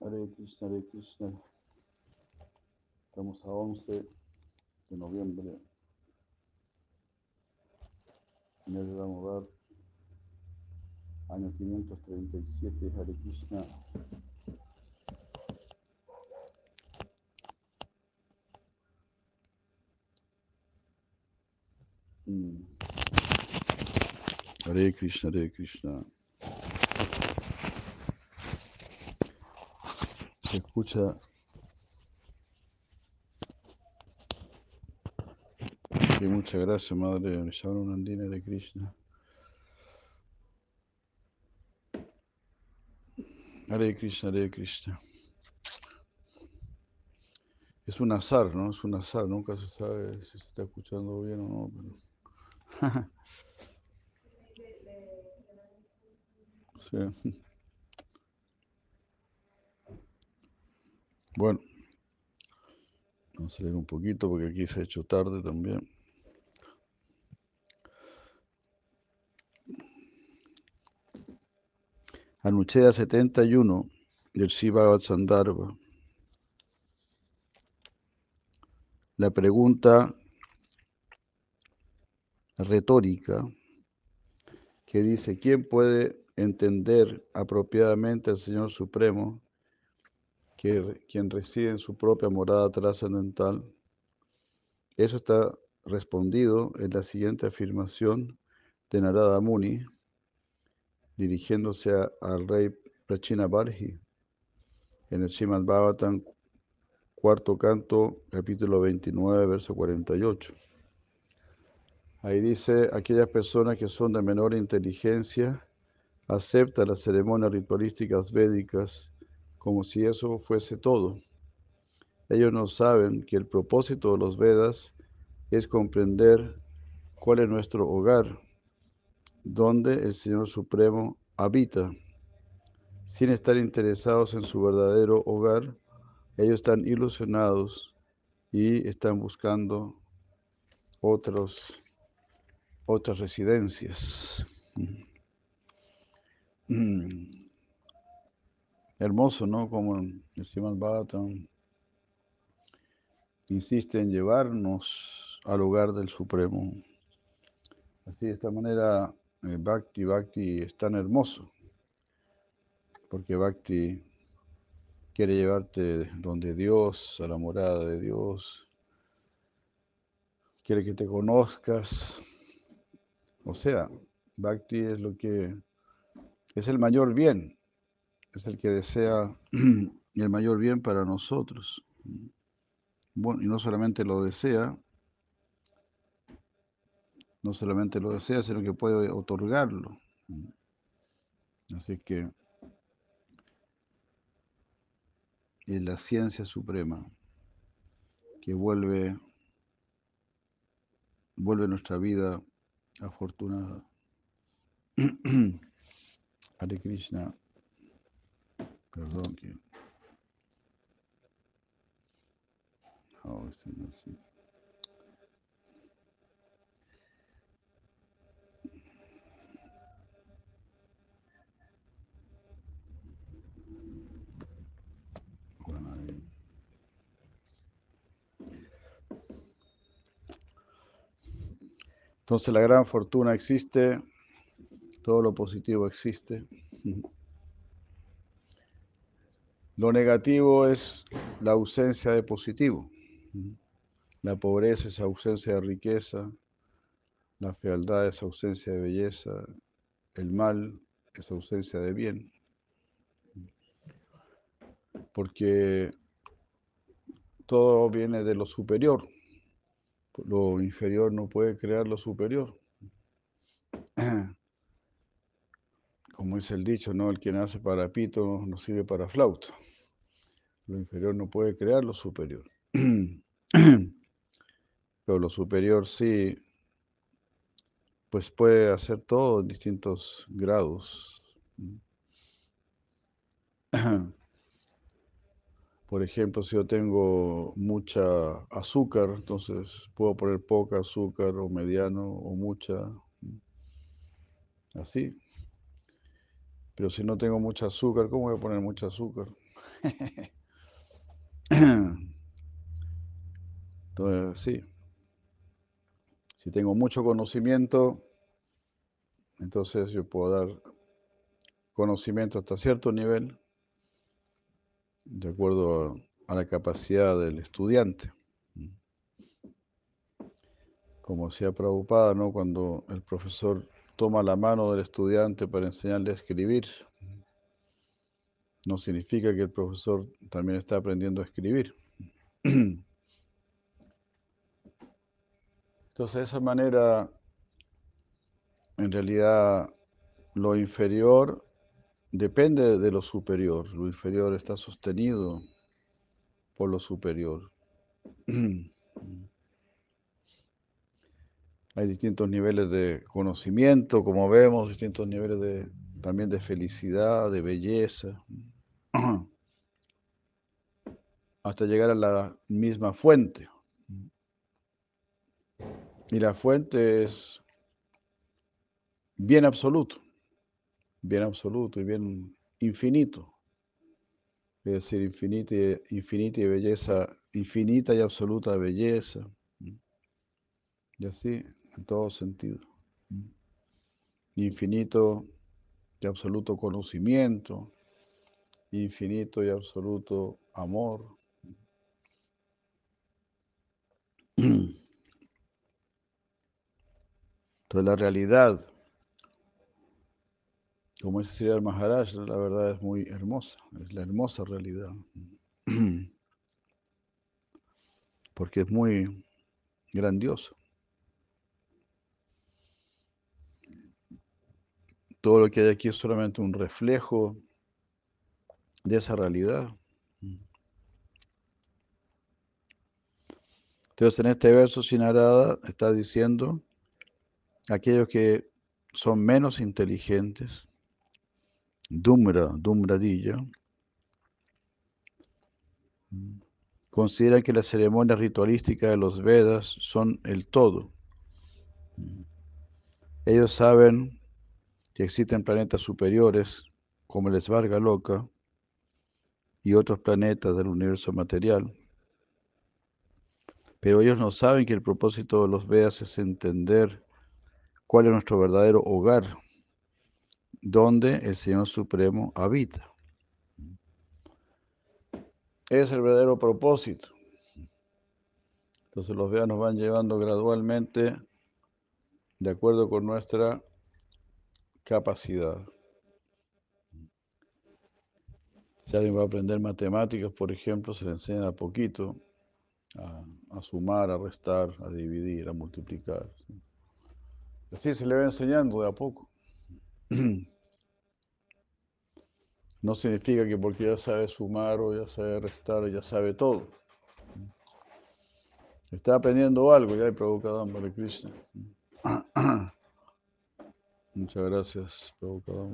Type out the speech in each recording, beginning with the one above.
Hare Krishna, Hare Krishna. Estamos a 11 de noviembre. Mes de Damodar, año 537, Hare Krishna. Mm. Hare Krishna, Hare Krishna. Se escucha Sí, muchas gracias, Madre Nandina de Krishna. Hare Krishna, Hare Krishna. Es un azar, ¿no? Es un azar, nunca se sabe si se está escuchando bien o no. Pero... sí. Bueno, vamos a leer un poquito porque aquí se ha hecho tarde también. Anuchea 71 del Shiva Sandarbha. La pregunta retórica que dice, ¿quién puede entender apropiadamente al Señor Supremo, que, quien reside en su propia morada trascendental? Eso está respondido en la siguiente afirmación de Narada Muni, dirigiéndose al rey Prachina Barhi en el Srimad Bhagavatam, cuarto canto, capítulo 29, verso 48. Ahí dice, aquellas personas que son de menor inteligencia aceptan las ceremonias ritualísticas védicas como si eso fuese todo. Ellos no saben que el propósito de los Vedas es comprender cuál es nuestro hogar, donde el Señor Supremo habita. Sin estar interesados en su verdadero hogar, ellos están ilusionados y están buscando otros, otras residencias. Hermoso, ¿no? Como el Srimad Bhattan insiste en llevarnos al hogar del Supremo. Así, de esta manera, eh, Bhakti, Bhakti es tan hermoso, porque Bhakti quiere llevarte donde Dios, a la morada de Dios, quiere que te conozcas. O sea, Bhakti es lo que es el mayor bien, es el que desea el mayor bien para nosotros. Bueno, y no solamente lo desea, no solamente lo desea, sino que puede otorgarlo. Así que es la ciencia suprema que vuelve, vuelve nuestra vida afortunada. Hare Krishna, ahí. Entonces la gran fortuna existe, todo lo positivo existe. Lo negativo es la ausencia de positivo. La pobreza es ausencia de riqueza, la fealdad es ausencia de belleza, el mal es ausencia de bien. Porque todo viene de lo superior. Lo inferior no puede crear lo superior. Como dice el dicho, ¿no? El que nace para pito no sirve para flauta. Lo inferior no puede crear lo superior. Pero lo superior sí, pues puede hacer todo en distintos grados. Por ejemplo, si yo tengo mucha azúcar, entonces puedo poner poca azúcar o mediano o mucha, así. Pero si no tengo mucha azúcar, ¿cómo voy a poner mucha azúcar? Entonces, sí. Si tengo mucho conocimiento, entonces yo puedo dar conocimiento hasta cierto nivel, de acuerdo a, la capacidad del estudiante. Como decía Prabhupada, ¿no? cuando el profesor toma la mano del estudiante para enseñarle a escribir, no significa que el profesor también está aprendiendo a escribir. Entonces, de esa manera, en realidad, lo inferior depende de lo superior. Lo inferior está sostenido por lo superior. Hay distintos niveles de conocimiento, como vemos, distintos niveles de, también de felicidad, de belleza, hasta llegar a la misma fuente. Y la fuente es bien absoluto, bien absoluto y bien infinito. Es decir, infinita, y belleza, infinita y absoluta belleza. Y así en todo sentido. Infinito y absoluto conocimiento, infinito y absoluto amor. Entonces la realidad, como dice el Maharaj, la verdad es muy hermosa, es la hermosa realidad. Porque es muy grandioso. todo lo que hay aquí es solamente un reflejo de esa realidad. Entonces en este verso Sinarada está diciendo, aquellos que son menos inteligentes, Dumra, Dumradilla, consideran que las ceremonias ritualísticas de los Vedas son el todo. Ellos saben que existen planetas superiores como el Svarga Loca y otros planetas del universo material. Pero ellos no saben que el propósito de los Vedas es entender cuál es nuestro verdadero hogar, donde el Señor Supremo habita. Es el verdadero propósito. Entonces los Vedas nos van llevando gradualmente de acuerdo con nuestra capacidad. Si alguien va a aprender matemáticas, por ejemplo, se le enseña a poquito a, sumar, a restar, a dividir, a multiplicar. Así se le va enseñando de a poco. No significa que porque ya sabe sumar o ya sabe restar, ya sabe todo. Está aprendiendo algo, ya hay provocado Hare Krishna. Muchas gracias, Prabhupada.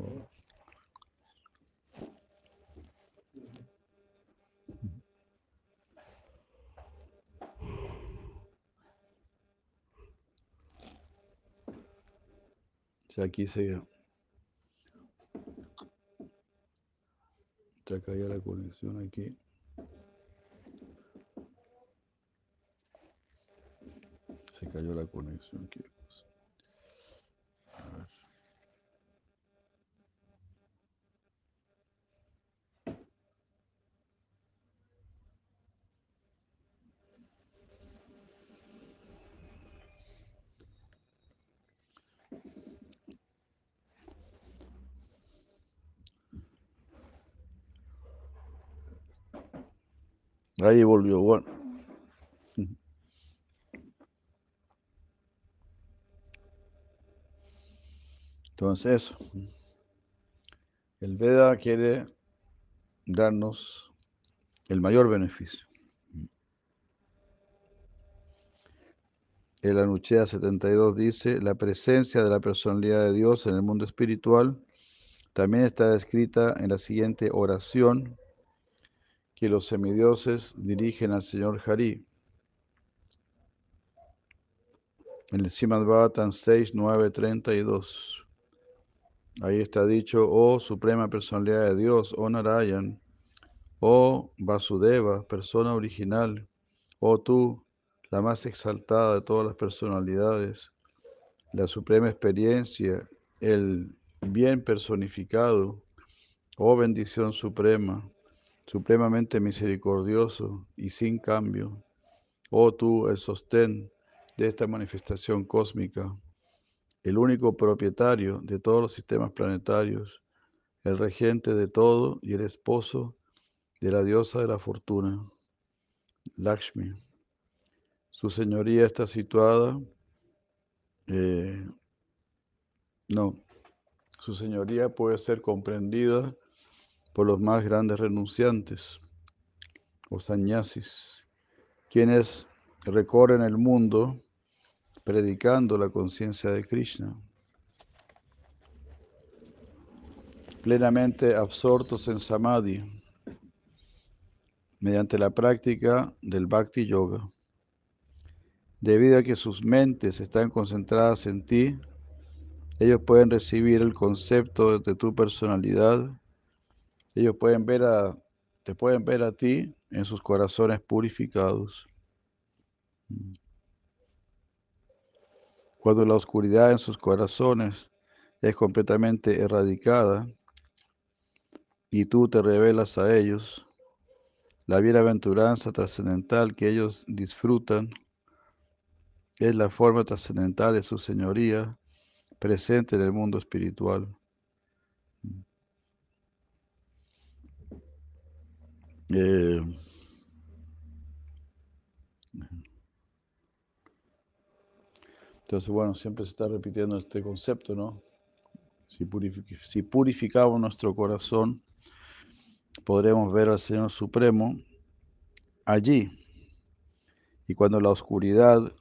Si aquí se, se cayó la conexión aquí. Se cayó la conexión aquí. Ahí volvió, bueno. Entonces, eso. El Veda quiere darnos el mayor beneficio. El Anuchea 72 dice, la presencia de la personalidad de Dios en el mundo espiritual también está descrita en la siguiente oración que los semidioses dirigen al Señor Hari. En el Simad Bhavatan 6, 9, 32. Ahí está dicho, oh Suprema Personalidad de Dios, oh Narayan, Oh Vasudeva, persona original, oh tú, la más exaltada de todas las personalidades, la suprema experiencia, el bien personificado, oh bendición suprema, supremamente misericordioso y sin cambio, oh tú, el sostén de esta manifestación cósmica, el único propietario de todos los sistemas planetarios, el regente de todo y el esposo de la diosa de la fortuna, Lakshmi. Su señoría está situada, eh, no, su señoría puede ser comprendida por los más grandes renunciantes o sannyasis, quienes recorren el mundo predicando la conciencia de Krishna. Plenamente absortos en samadhi, mediante la práctica del bhakti yoga. Debido a que sus mentes están concentradas en ti, ellos pueden recibir el concepto de tu personalidad. Ellos pueden ver a, te pueden ver a ti en sus corazones purificados. Cuando la oscuridad en sus corazones es completamente erradicada y tú te revelas a ellos, la bienaventuranza trascendental que ellos disfrutan es la forma trascendental de su señoría presente en el mundo espiritual. Eh, entonces, bueno, siempre se está repitiendo este concepto, ¿no? Si, si purificamos nuestro corazón, podremos ver al Señor Supremo allí. Y cuando la oscuridad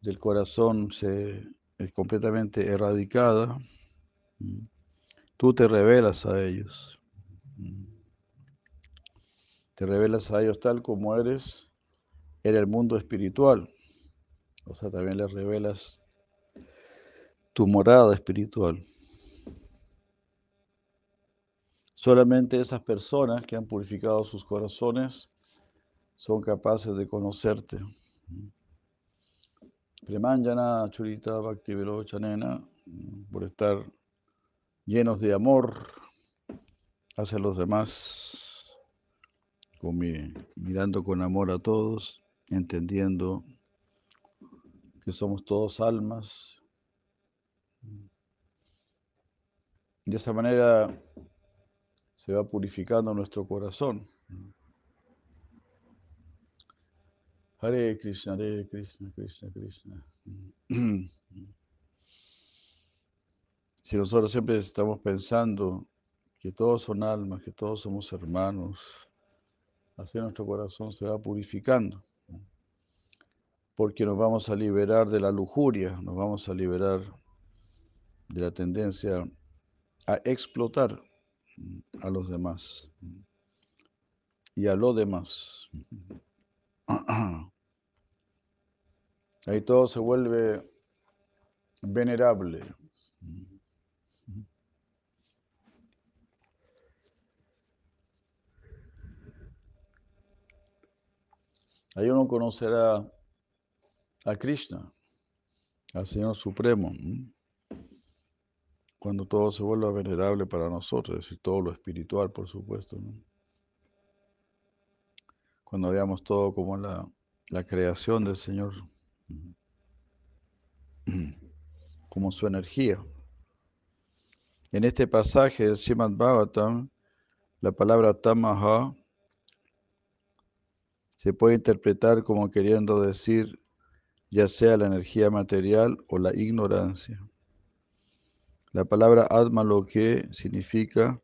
del corazón se es completamente erradicada, tú te revelas a ellos. Te revelas a ellos tal como eres en el mundo espiritual. O sea, también les revelas tu morada espiritual. Solamente esas personas que han purificado sus corazones son capaces de conocerte. Premanjana Churita Bhakti Chanena, por estar llenos de amor hacia los demás, mirando con amor a todos, entendiendo que somos todos almas. De esa manera se va purificando nuestro corazón. Hare Krishna, Hare Krishna, Krishna, Krishna. Si nosotros siempre estamos pensando que todos son almas, que todos somos hermanos, así nuestro corazón se va purificando. Porque nos vamos a liberar de la lujuria, nos vamos a liberar de la tendencia a explotar a los demás y a lo demás. Ahí todo se vuelve venerable. Ahí uno conocerá a Krishna, al Señor Supremo, cuando todo se vuelva venerable para nosotros, es decir, todo lo espiritual, por supuesto. cuando veamos todo como la, creación del Señor, como su energía. En este pasaje del Srimad Bhagavatam, la palabra tamaha se puede interpretar como queriendo decir ya sea la energía material o la ignorancia. La palabra Atma lo que significa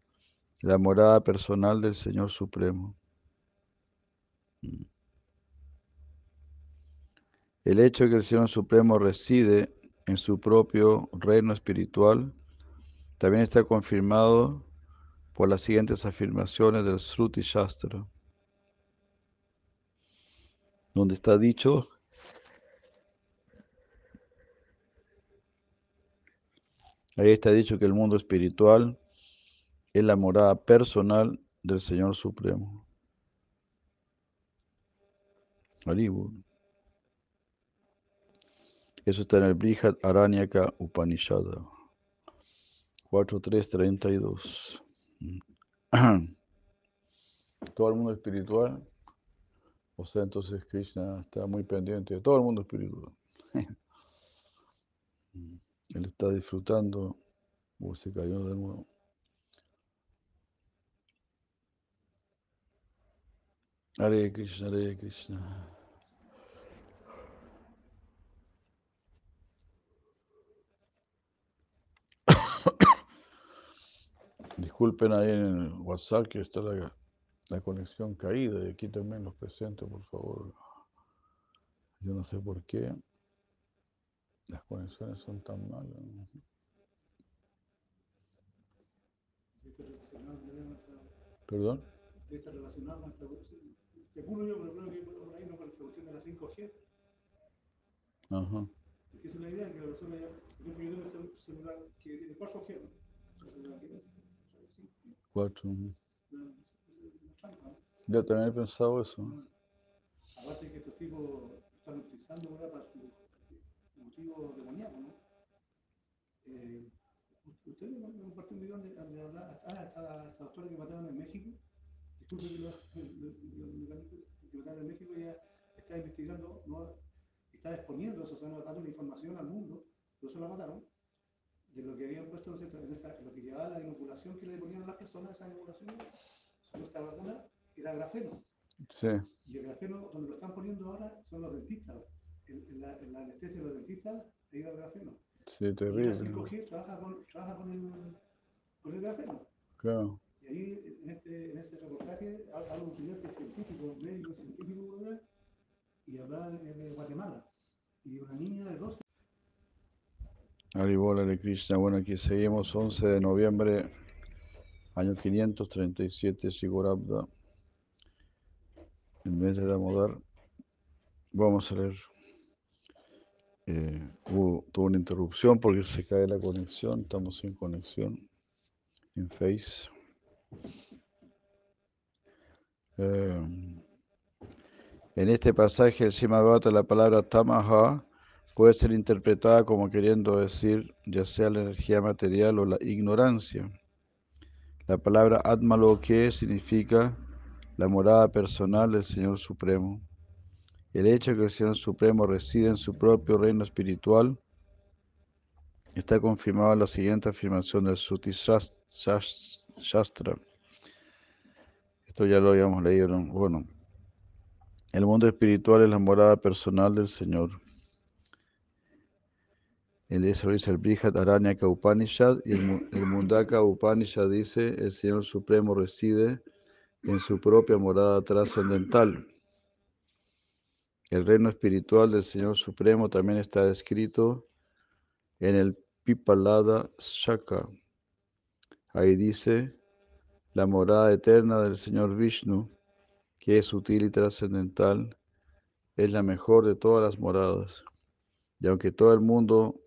la morada personal del Señor Supremo. El hecho de que el Señor Supremo reside en su propio reino espiritual también está confirmado por las siguientes afirmaciones del Sruti Shastra, donde está dicho Ahí está dicho que el mundo espiritual es la morada personal del Señor Supremo. Haribur. Eso está en el Brihad Aranyaka Upanishad 4332. Todo el mundo espiritual. O sea, entonces Krishna está muy pendiente de todo el mundo espiritual. Él está disfrutando. Uh, se cayó de nuevo. Hare Krishna, Hare Krishna. Disculpen ahí en el WhatsApp que está la, la conexión caída, y aquí también los presentes, por favor. Yo no sé por qué las conexiones son tan malas. ¿Perdón? Está relacionado con esta Según yo, creo que por ahí no con la cuestión de la 5G. Ajá. Porque es una idea que la persona ya. Yo tengo un celular que tiene 4G, ¿no? 4G. Yo también he pensado eso. Aparte que estos tipos están utilizando ahora para su motivo demoníaco, ¿no? Eh, usted me compartió un video donde, hablaba, ah, esta, esta doctora que mataron en México, disculpe que lo, mataron en México, ella está investigando, ¿no? está exponiendo eso, o sea, no dando la información al mundo, por eso la mataron, de lo que habían puesto en esa, lo que llevaba la inoculación que le ponían a las personas, esa inoculación, esta vacuna, era grafeno. Sí, Y el grafeno, donde lo están poniendo ahora, son los dentistas. En, en la, en la anestesia de los dentistas, ahí va el grafeno. sí, Y la terrible. 5G trabaja con, trabaja con, el, con el grafeno. Claro. Y ahí, en, este, en ese reportaje, ha- habla un señor que es científico, médico científico, y habla de, de Guatemala. Y una niña de 12 Haribola de Krishna. Bueno, aquí seguimos 11 de noviembre, año 537, Sigurabda, el mes de Damodar. Vamos a leer. Eh, tuvo una interrupción porque se cae la conexión, estamos sin conexión en Face. Eh, en este pasaje, el Simabhata, la palabra Tamaha puede ser interpretada como queriendo decir ya sea la energía material o la ignorancia. La palabra Atmaloke significa la morada personal del Señor Supremo. El hecho de que el Señor Supremo reside en su propio reino espiritual está confirmado en la siguiente afirmación del Suti Shas- Shas- Shastra. Esto ya lo habíamos leído. ¿no? Bueno, el mundo espiritual es la morada personal del Señor. El eso dice el Aranyaka Upanishad y el, el Mundaka Upanishad dice el Señor Supremo reside en su propia morada trascendental. El reino espiritual del Señor Supremo también está descrito en el Pipalada Shaka. Ahí dice la morada eterna del Señor Vishnu, que es sutil y trascendental, es la mejor de todas las moradas. Y aunque todo el mundo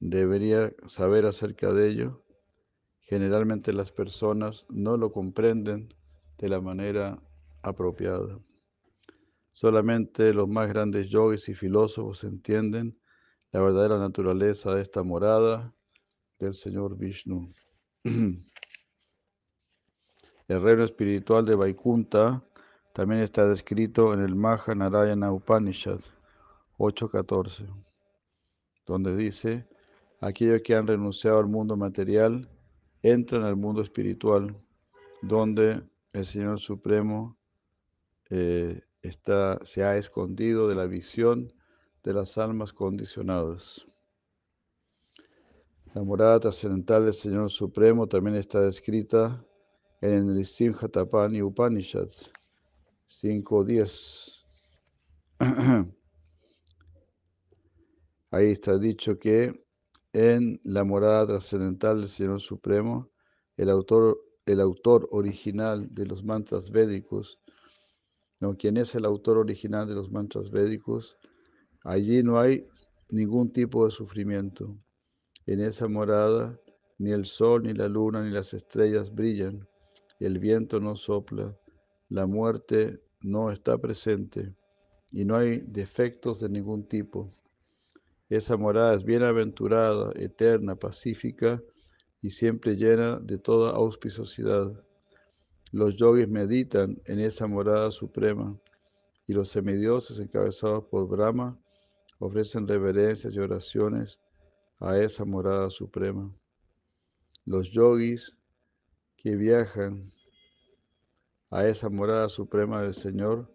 debería saber acerca de ello, generalmente las personas no lo comprenden de la manera apropiada. Solamente los más grandes yogis y filósofos entienden la verdadera naturaleza de esta morada del Señor Vishnu. El reino espiritual de Vaikunta también está descrito en el Mahanarayana Upanishad 8.14, donde dice, aquellos que han renunciado al mundo material entran al mundo espiritual, donde el Señor Supremo eh, está, se ha escondido de la visión de las almas condicionadas. La morada trascendental del Señor Supremo también está descrita en el Simhatapani Upanishad 5.10. Ahí está dicho que en la morada trascendental del Señor Supremo, el autor, el autor original de los mantras védicos, no, quien es el autor original de los mantras védicos, allí no hay ningún tipo de sufrimiento. En esa morada ni el sol, ni la luna, ni las estrellas brillan, el viento no sopla, la muerte no está presente. Y no hay defectos de ningún tipo. Esa morada es bienaventurada, eterna, pacífica y siempre llena de toda auspiciosidad. Los yogis meditan en esa morada suprema y los semidioses encabezados por Brahma ofrecen reverencias y oraciones a esa morada suprema. Los yogis que viajan a esa morada suprema del Señor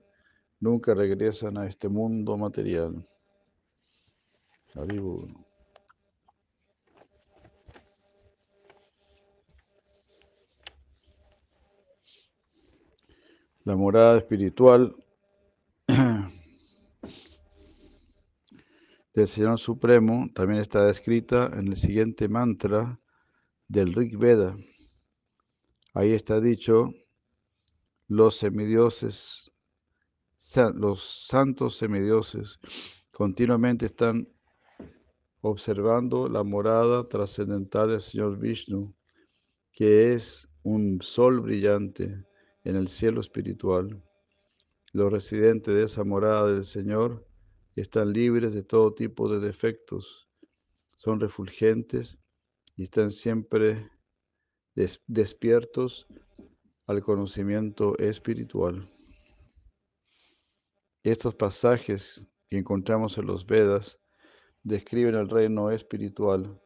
nunca regresan a este mundo material. La morada espiritual del Señor Supremo también está descrita en el siguiente mantra del Rig Veda. Ahí está dicho, los semidioses, los santos semidioses continuamente están observando la morada trascendental del Señor Vishnu, que es un sol brillante en el cielo espiritual. Los residentes de esa morada del Señor están libres de todo tipo de defectos, son refulgentes y están siempre despiertos al conocimiento espiritual. Estos pasajes que encontramos en los Vedas describen el reino espiritual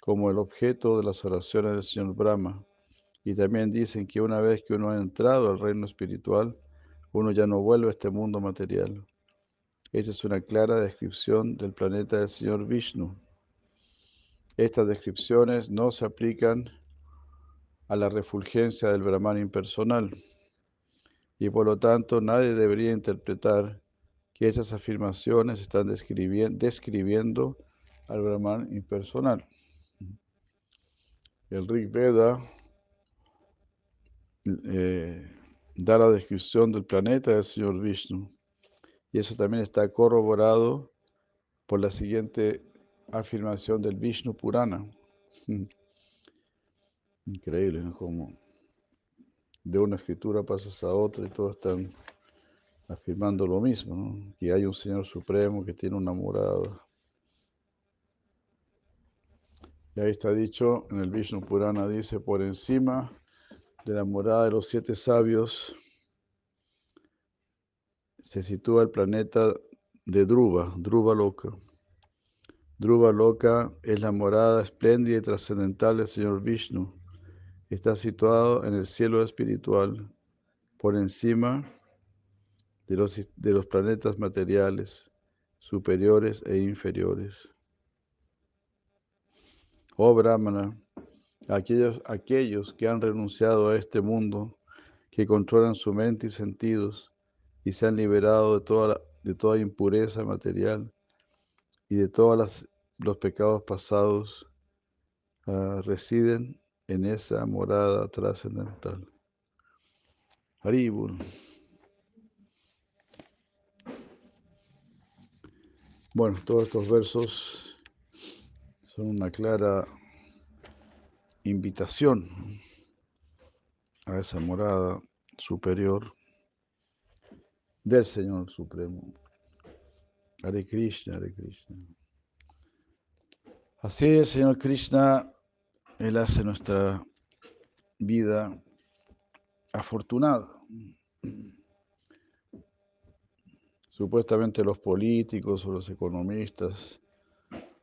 como el objeto de las oraciones del Señor Brahma y también dicen que una vez que uno ha entrado al reino espiritual, uno ya no vuelve a este mundo material. Esa es una clara descripción del planeta del Señor Vishnu. Estas descripciones no se aplican a la refulgencia del Brahman impersonal y por lo tanto nadie debería interpretar que esas afirmaciones están describiendo al Brahman impersonal. El Rig Veda eh, da la descripción del planeta del Señor Vishnu. Y eso también está corroborado por la siguiente afirmación del Vishnu Purana. Increíble, ¿no? Como de una escritura pasas a otra y todos están afirmando lo mismo. Que hay un Señor Supremo que tiene una morada. Y ahí está dicho en el Vishnu Purana, dice, por encima de la morada de los siete sabios se sitúa el planeta de Druva, Druva Loca. Druva Loca es la morada espléndida y trascendental del Señor Vishnu. Está situado en el cielo espiritual, por encima de los, de los planetas materiales, superiores e inferiores. Oh Brahmana, aquellos, aquellos que han renunciado a este mundo, que controlan su mente y sentidos y se han liberado de toda, de toda impureza material y de todos los pecados pasados, ah, residen en esa morada trascendental. Bueno, todos estos versos son una clara invitación a esa morada superior del Señor Supremo. Hare Krishna, Hare Krishna. Así es, Señor Krishna, Él hace nuestra vida afortunada. Supuestamente los políticos o los economistas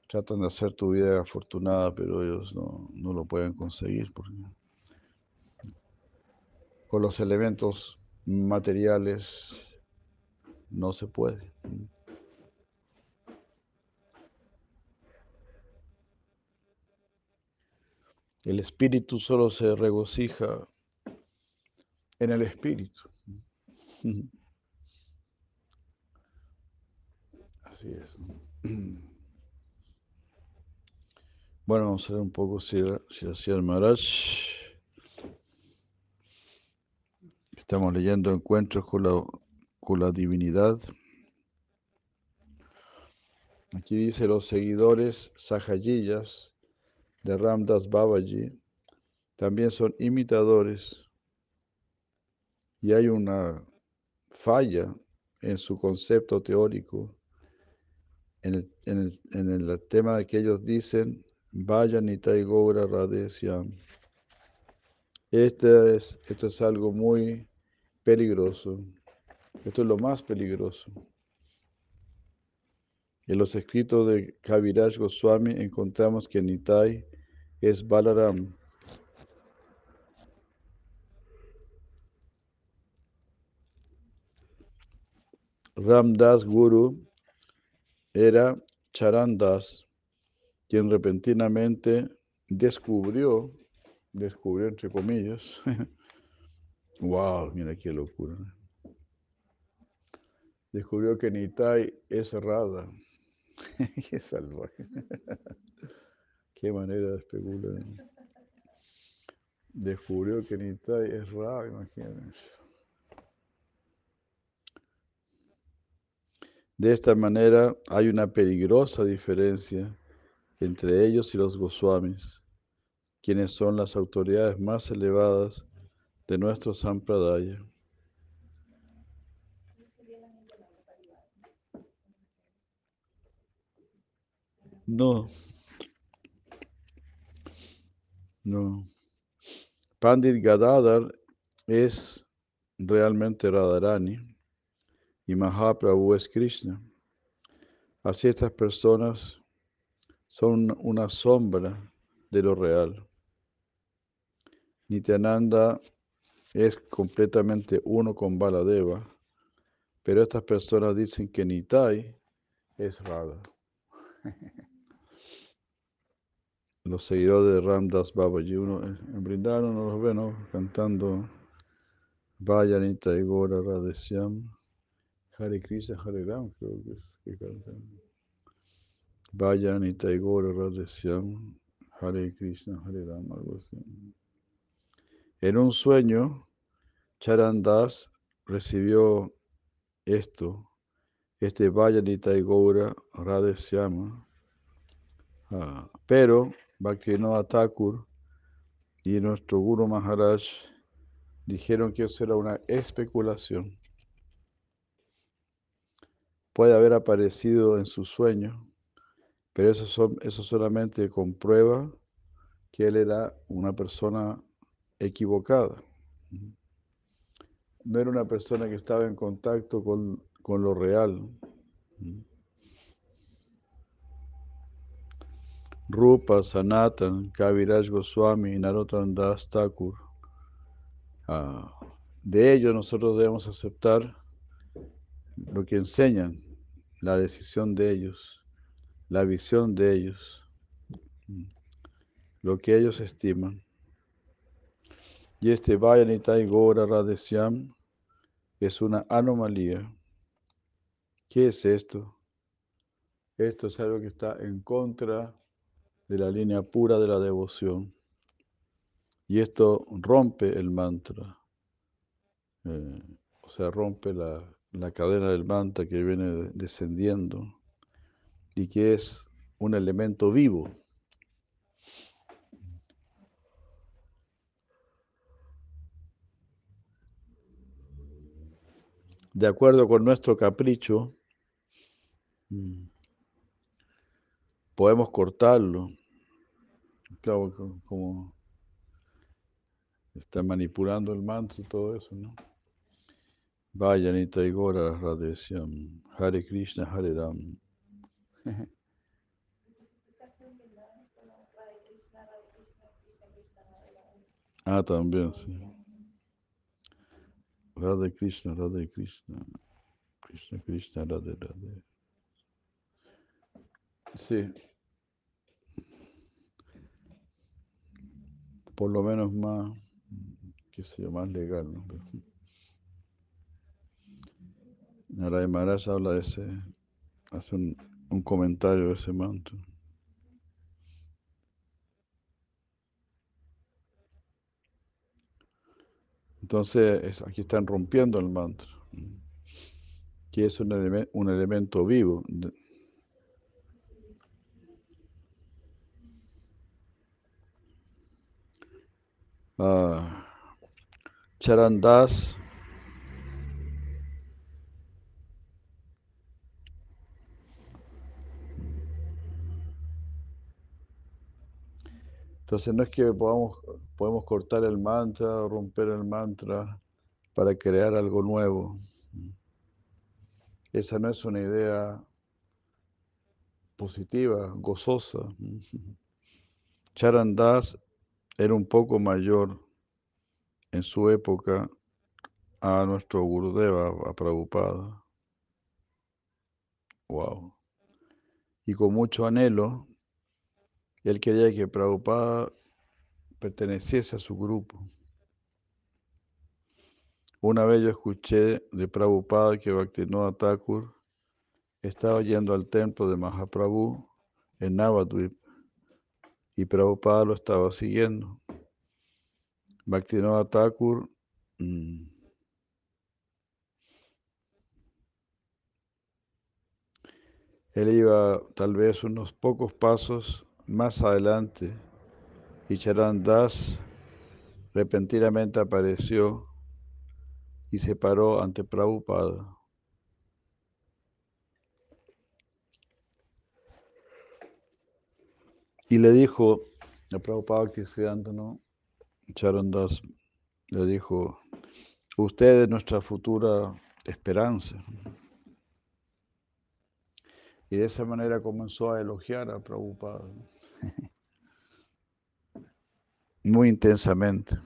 tratan de hacer tu vida afortunada, pero ellos no, no lo pueden conseguir porque con los elementos materiales no se puede. El espíritu solo se regocija en el espíritu. Así es. Bueno, vamos a ver un poco si hacía el Maharaj. Estamos leyendo encuentros con la con la divinidad. Aquí dice los seguidores sahajiyas de Ramdas Babaji también son imitadores y hay una falla en su concepto teórico, en el, en el, en el tema de que ellos dicen, vayan y Taigora Radeshyam. Este es, esto es algo muy peligroso. Esto es lo más peligroso. En los escritos de Kaviraj Goswami encontramos que Nitai es Balaram. Ramdas Guru era Charandas, quien repentinamente descubrió, descubrió entre comillas, wow, mira qué locura. Descubrió que Nitai es Radha. qué salvaje. qué manera de especular. Descubrió que Nitai es Radha, imagínense. De esta manera hay una peligrosa diferencia entre ellos y los Goswamis, quienes son las autoridades más elevadas de nuestro Sampradaya. No. No. Pandit Gadadhar es realmente Radharani y Mahaprabhu es Krishna. Así estas personas son una sombra de lo real. Nityananda es completamente uno con Baladeva, pero estas personas dicen que Nitai es Radha. Los seguidores de Ramdas Babaji, uno en Brindavan no los ven cantando Vaya Nitai Gora Radhesyam. Hare Krishna, Hare Ram, creo que es que cantan. Vayan y Taigora Radhesyam, Hare Krishna, Hare Ram, algo así. En un sueño, Charandas recibió esto, este Vayan y Taigora Radhesyama, ah, pero Bhaktivinoda Thakur y nuestro Guru Maharaj dijeron que eso era una especulación. Puede haber aparecido en su sueño, pero eso, eso solamente comprueba que él era una persona equivocada. No era una persona que estaba en contacto con, lo real. Rupa, Sanatan, Kaviraj Goswami, Narottam Das Thakur. Ah, de ellos nosotros debemos aceptar lo que enseñan, la decisión de ellos, la visión de ellos, lo que ellos estiman. Y este Vayanitai Gora Radhesyam es una anomalía. ¿Qué es esto? Esto es algo que está en contra de la línea pura de la devoción. Y esto rompe el mantra. Eh, o sea, rompe la, la cadena del manta que viene descendiendo y que es un elemento vivo. De acuerdo con nuestro capricho, podemos cortarlo. Claro, como está manipulando el mantra y todo eso, ¿no? Vayanita Igora Radhesyam, Hare Krishna, Hare Ram. Ah, también, sí. Radhe Krishna, Radhe Krishna. Krishna Krishna, Radhe. Sí. Por lo menos más, qué sé yo, más legal, ¿no? Naray Maharaj habla de ese, hace un, comentario de ese manto. Entonces, aquí están rompiendo el mantra, que es un, un elemento vivo. Ah, Charandas Entonces no es que podamos, podemos cortar el mantra o romper el mantra para crear algo nuevo. Esa no es una idea positiva, gozosa. Charandas era un poco mayor en su época a nuestro Gurudeva, a Prabhupada. Wow. Y con mucho anhelo, él quería que Prabhupada perteneciese a su grupo. Una vez yo escuché de Prabhupada que Bhaktivinoda Thakur estaba yendo al templo de Mahaprabhu en Navadvip y Prabhupada lo estaba siguiendo. Bhaktivinoda Thakur mm, él iba tal vez unos pocos pasos más adelante y Das repentinamente apareció y se paró ante Prabhupada. Y le dijo a Prabhupada ¿no? Charan Das le dijo, usted es nuestra futura esperanza. Y de esa manera comenzó a elogiar a Prabhupada. Muy intensamente.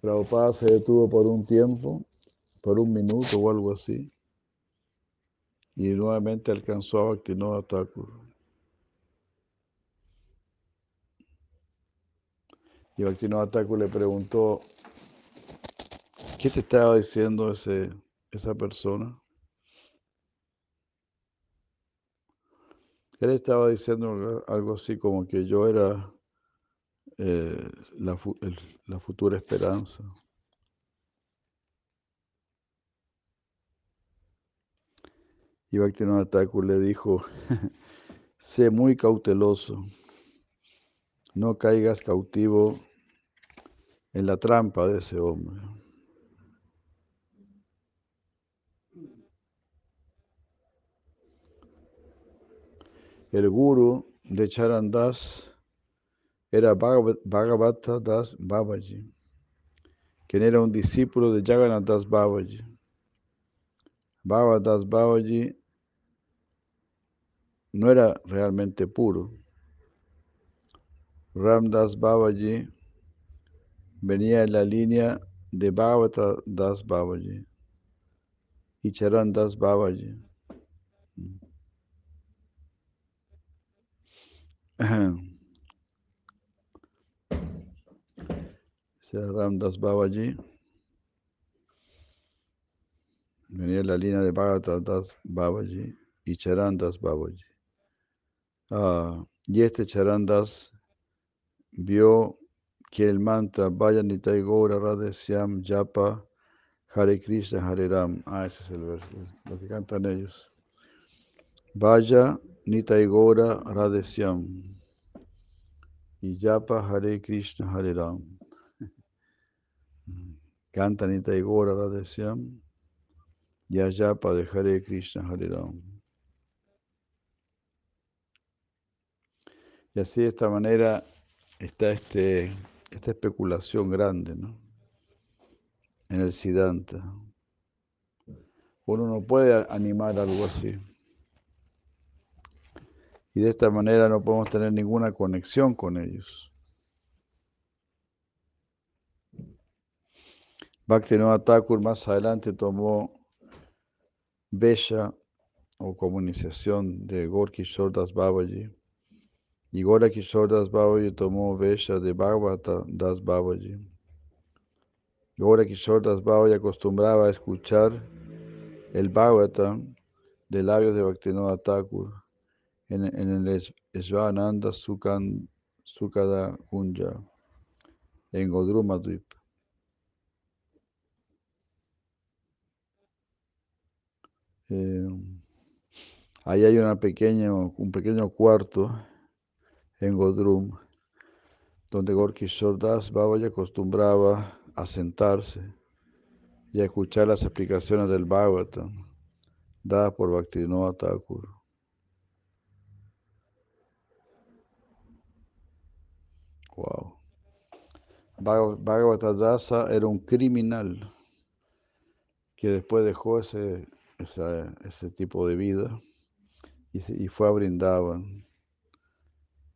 Prabhupada se detuvo por un tiempo, por un minuto o algo así, y nuevamente alcanzó a Bhaktivinoda Thakur. Y Bhaktivinoda Thakur le preguntó, ¿qué te estaba diciendo ese, esa persona? Él estaba diciendo algo así como que yo era eh, la, la futura esperanza. Y Bhaktivinoda Thakur le dijo, sé muy cauteloso, no caigas cautivo en la trampa de ese hombre. El guru de Charandas era Bhagavata Das Babaji, quien era un discípulo de Jagannath Das Babaji. Baba Das Babaji no era realmente puro. Ramdas Babaji venía en la línea de Bhagavata Das Babaji y Charan Das Babaji. Ramdas Babaji venía en la línea de Bhagavata Das Babaji y Charandas Babaji. Ah, y este Charandas vio que el mantra Vaya Nitai Gaura Radhesyam Japa Hare Krishna Hare Ram. Ah, ese es el verso, lo que cantan ellos. Vaya Nitai Gaura Radhesyam y Japa Hare Krishna Hare Ram. Canta Nitai Gaura Radhesyam y Japa de Hare Krishna Hare Ram. Y así de esta manera está este, esta especulación grande ¿no? en el Siddhanta. Uno no puede animar algo así. Y de esta manera no podemos tener ninguna conexión con ellos. Bhaktivinoda Thakur más adelante tomó Besha o comunicación de Gorky Shordas Babaji y Gora Kishore Das Babaji tomó Vesha de Bhagavata Das Babaji. Gora Kishore Das Babaji acostumbraba a escuchar el Bhagavata de labios de Bhaktivinoda Thakur en, en el Svananda Sukada Kunja en Godrumadvip. Eh, ahí hay una pequeño, un pequeño cuarto en Godrum, donde Gorky Das Babaji acostumbraba a sentarse y a escuchar las explicaciones del Bhagavatam dadas por Bhaktivinoda Thakur. Wow. Bhagavatadasa era un criminal que después dejó ese, ese tipo de vida y, y fue a Brindavan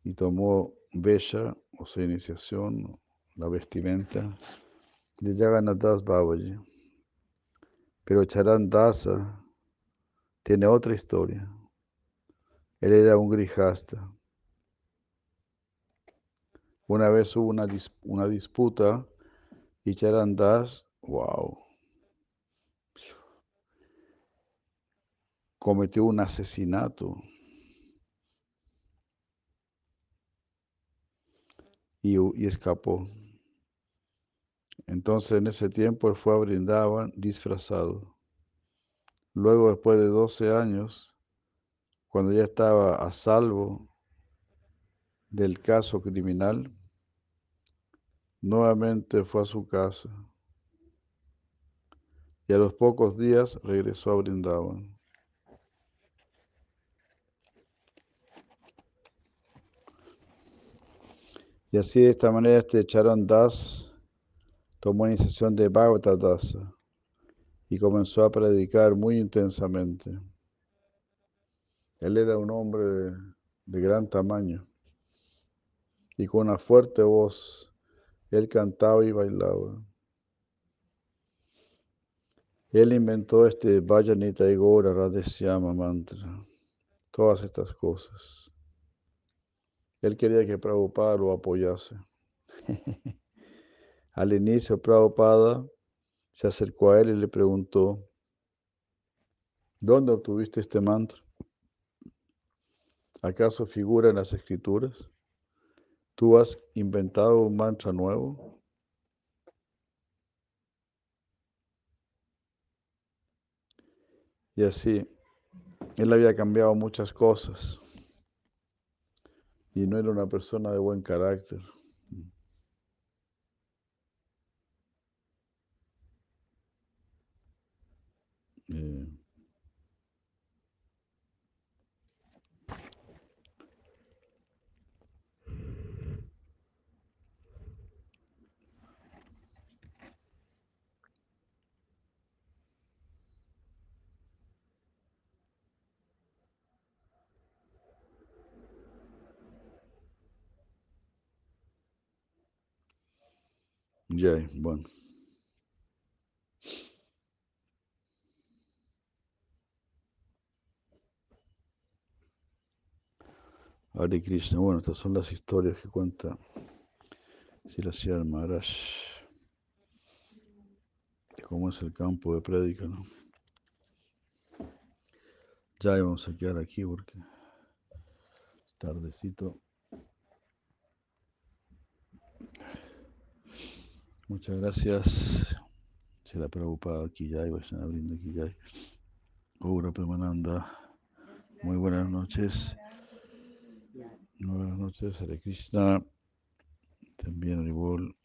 y tomó Vesha, o sea, iniciación, la vestimenta de Jagannath Das Babaji. Pero Charan Dasa tiene otra historia. Él era un grijasta. Una vez hubo una, una disputa y Charan Das, wow, cometió un asesinato. Y, y, escapó. Entonces en ese tiempo él fue a Brindavan disfrazado. Luego, después de 12 años, cuando ya estaba a salvo del caso criminal, nuevamente fue a su casa y a los pocos días regresó a Brindavan. Y así de esta manera este Charan Das tomó iniciación de Bhagavata y comenzó a predicar muy intensamente. Él era un hombre de, gran tamaño y con una fuerte voz él cantaba y bailaba. Él inventó este Vajanita Igora Radhesyama mantra, todas estas cosas. Él quería que Prabhupada lo apoyase. Al inicio, Prabhupada se acercó a él y le preguntó, ¿dónde obtuviste este mantra? ¿Acaso figura en las escrituras? ¿Tú has inventado un mantra nuevo? Y así, él había cambiado muchas cosas y no era una persona de buen carácter. Eh, ya, bueno. Hare Krishna. Bueno, estas son las historias que cuenta Siracía Maharaj. Cómo es el campo de prédica, ¿no? Ya vamos a quedar aquí porque tardecito. Muchas gracias. Se la preocupada aquí ya, y vayan abriendo aquí ya. Ura Premananda. Muy buenas noches. Buenas noches, Hare Krishna. También Aribol.